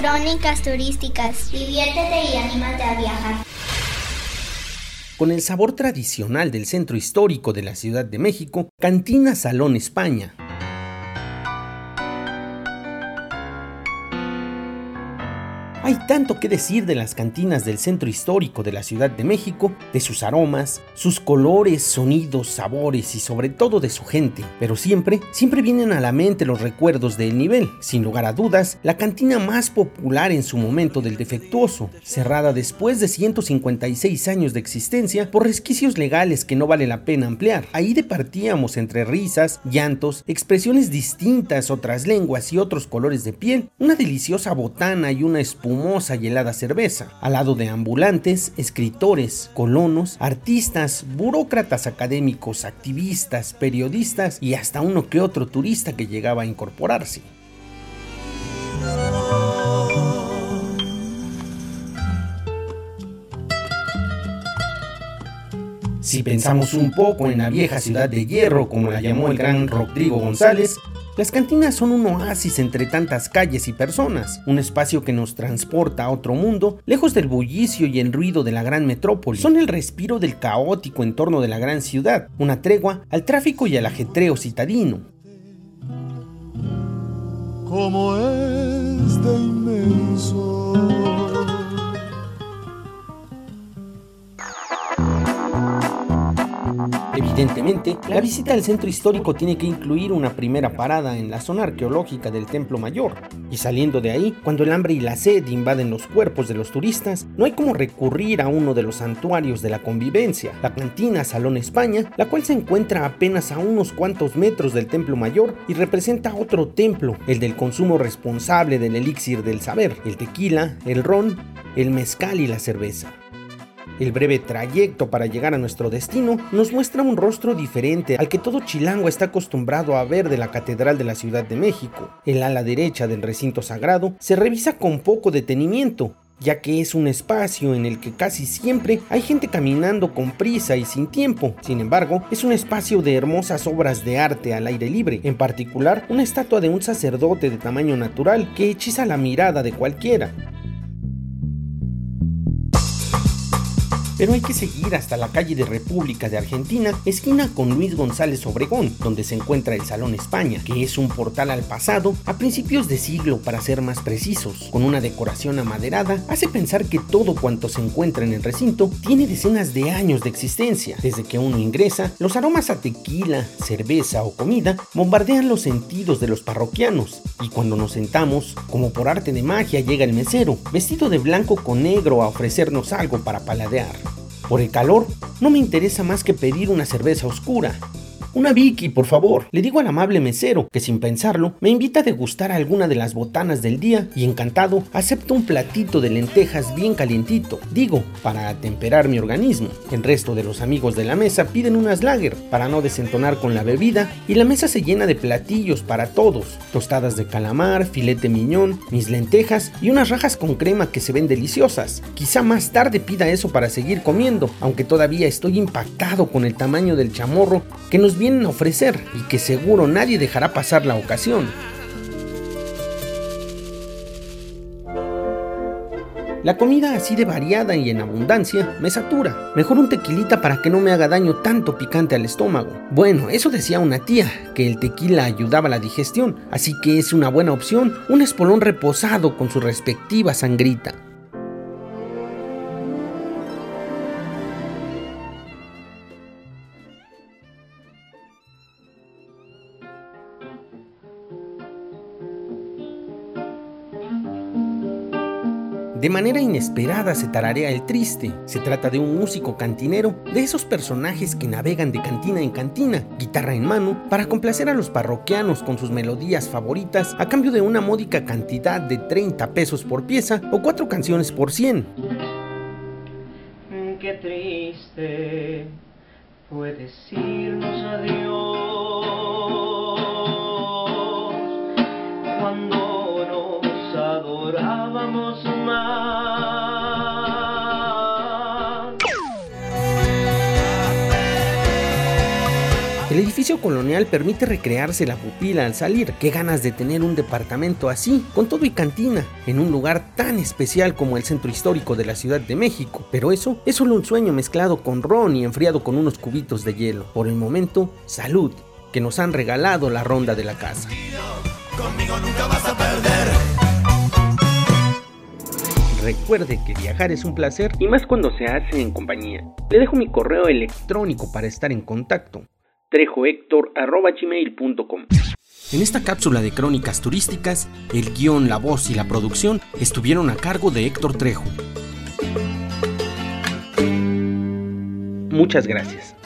Crónicas turísticas. Diviértete y anímate a viajar. Con el sabor tradicional del centro histórico de la Ciudad de México, Cantina Salón España Hay tanto que decir de las cantinas del centro histórico de la Ciudad de México, de sus aromas, sus colores, sonidos, sabores y sobre todo de su gente, pero siempre, siempre vienen a la mente los recuerdos del nivel. Sin lugar a dudas, la cantina más popular en su momento del defectuoso, cerrada después de 156 años de existencia por resquicios legales que no vale la pena ampliar. Ahí departíamos entre risas, llantos, expresiones distintas, otras lenguas y otros colores de piel, una deliciosa botana y una espuma y helada cerveza, al lado de ambulantes, escritores, colonos, artistas, burócratas académicos, activistas, periodistas y hasta uno que otro turista que llegaba a incorporarse. Si pensamos un poco en la vieja ciudad de hierro, como la llamó el gran Rodrigo González, las cantinas son un oasis entre tantas calles y personas, un espacio que nos transporta a otro mundo, lejos del bullicio y el ruido de la gran metrópoli. Son el respiro del caótico entorno de la gran ciudad, una tregua al tráfico y al ajetreo citadino. Como es de inmenso Evidentemente, la visita al centro histórico tiene que incluir una primera parada en la zona arqueológica del Templo Mayor. Y saliendo de ahí, cuando el hambre y la sed invaden los cuerpos de los turistas, no hay como recurrir a uno de los santuarios de la convivencia, la cantina Salón España, la cual se encuentra apenas a unos cuantos metros del Templo Mayor y representa otro templo, el del consumo responsable del elixir del saber, el tequila, el ron, el mezcal y la cerveza. El breve trayecto para llegar a nuestro destino nos muestra un rostro diferente al que todo chilango está acostumbrado a ver de la Catedral de la Ciudad de México. El ala derecha del recinto sagrado se revisa con poco detenimiento, ya que es un espacio en el que casi siempre hay gente caminando con prisa y sin tiempo. Sin embargo, es un espacio de hermosas obras de arte al aire libre, en particular una estatua de un sacerdote de tamaño natural que hechiza la mirada de cualquiera. Pero hay que seguir hasta la calle de República de Argentina, esquina con Luis González Obregón, donde se encuentra el Salón España, que es un portal al pasado a principios de siglo para ser más precisos, con una decoración amaderada, hace pensar que todo cuanto se encuentra en el recinto tiene decenas de años de existencia. Desde que uno ingresa, los aromas a tequila, cerveza o comida bombardean los sentidos de los parroquianos, y cuando nos sentamos, como por arte de magia llega el mesero, vestido de blanco con negro a ofrecernos algo para paladear. Por el calor, no me interesa más que pedir una cerveza oscura, una Vicky, por favor. Le digo al amable mesero, que sin pensarlo, me invita a degustar alguna de las botanas del día y encantado acepto un platito de lentejas bien calientito, digo, para atemperar mi organismo. El resto de los amigos de la mesa piden unas lager para no desentonar con la bebida y la mesa se llena de platillos para todos, tostadas de calamar, filete miñón, mis lentejas y unas rajas con crema que se ven deliciosas. Quizá más tarde pida eso para seguir comiendo, aunque todavía estoy impactado con el tamaño del chamorro que nos vienen a ofrecer y que seguro nadie dejará pasar la ocasión. La comida así de variada y en abundancia me satura. Mejor un tequilita para que no me haga daño tanto picante al estómago. Bueno, eso decía una tía, que el tequila ayudaba a la digestión, así que es una buena opción un espolón reposado con su respectiva sangrita. De manera inesperada se tararea el triste. Se trata de un músico cantinero, de esos personajes que navegan de cantina en cantina, guitarra en mano, para complacer a los parroquianos con sus melodías favoritas a cambio de una módica cantidad de 30 pesos por pieza o cuatro canciones por 100. Qué triste fue decirnos adiós cuando nos adorábamos edificio colonial permite recrearse la pupila al salir. Qué ganas de tener un departamento así, con todo y cantina, en un lugar tan especial como el centro histórico de la Ciudad de México. Pero eso es solo un sueño mezclado con ron y enfriado con unos cubitos de hielo. Por el momento, salud, que nos han regalado la ronda de la casa. Conmigo nunca vas a perder. Recuerde que viajar es un placer y más cuando se hace en compañía. Le dejo mi correo electrónico para estar en contacto. trejohector.gmail.com En esta cápsula de crónicas turísticas, el guion, la voz y la producción estuvieron a cargo de Héctor Trejo. Muchas gracias.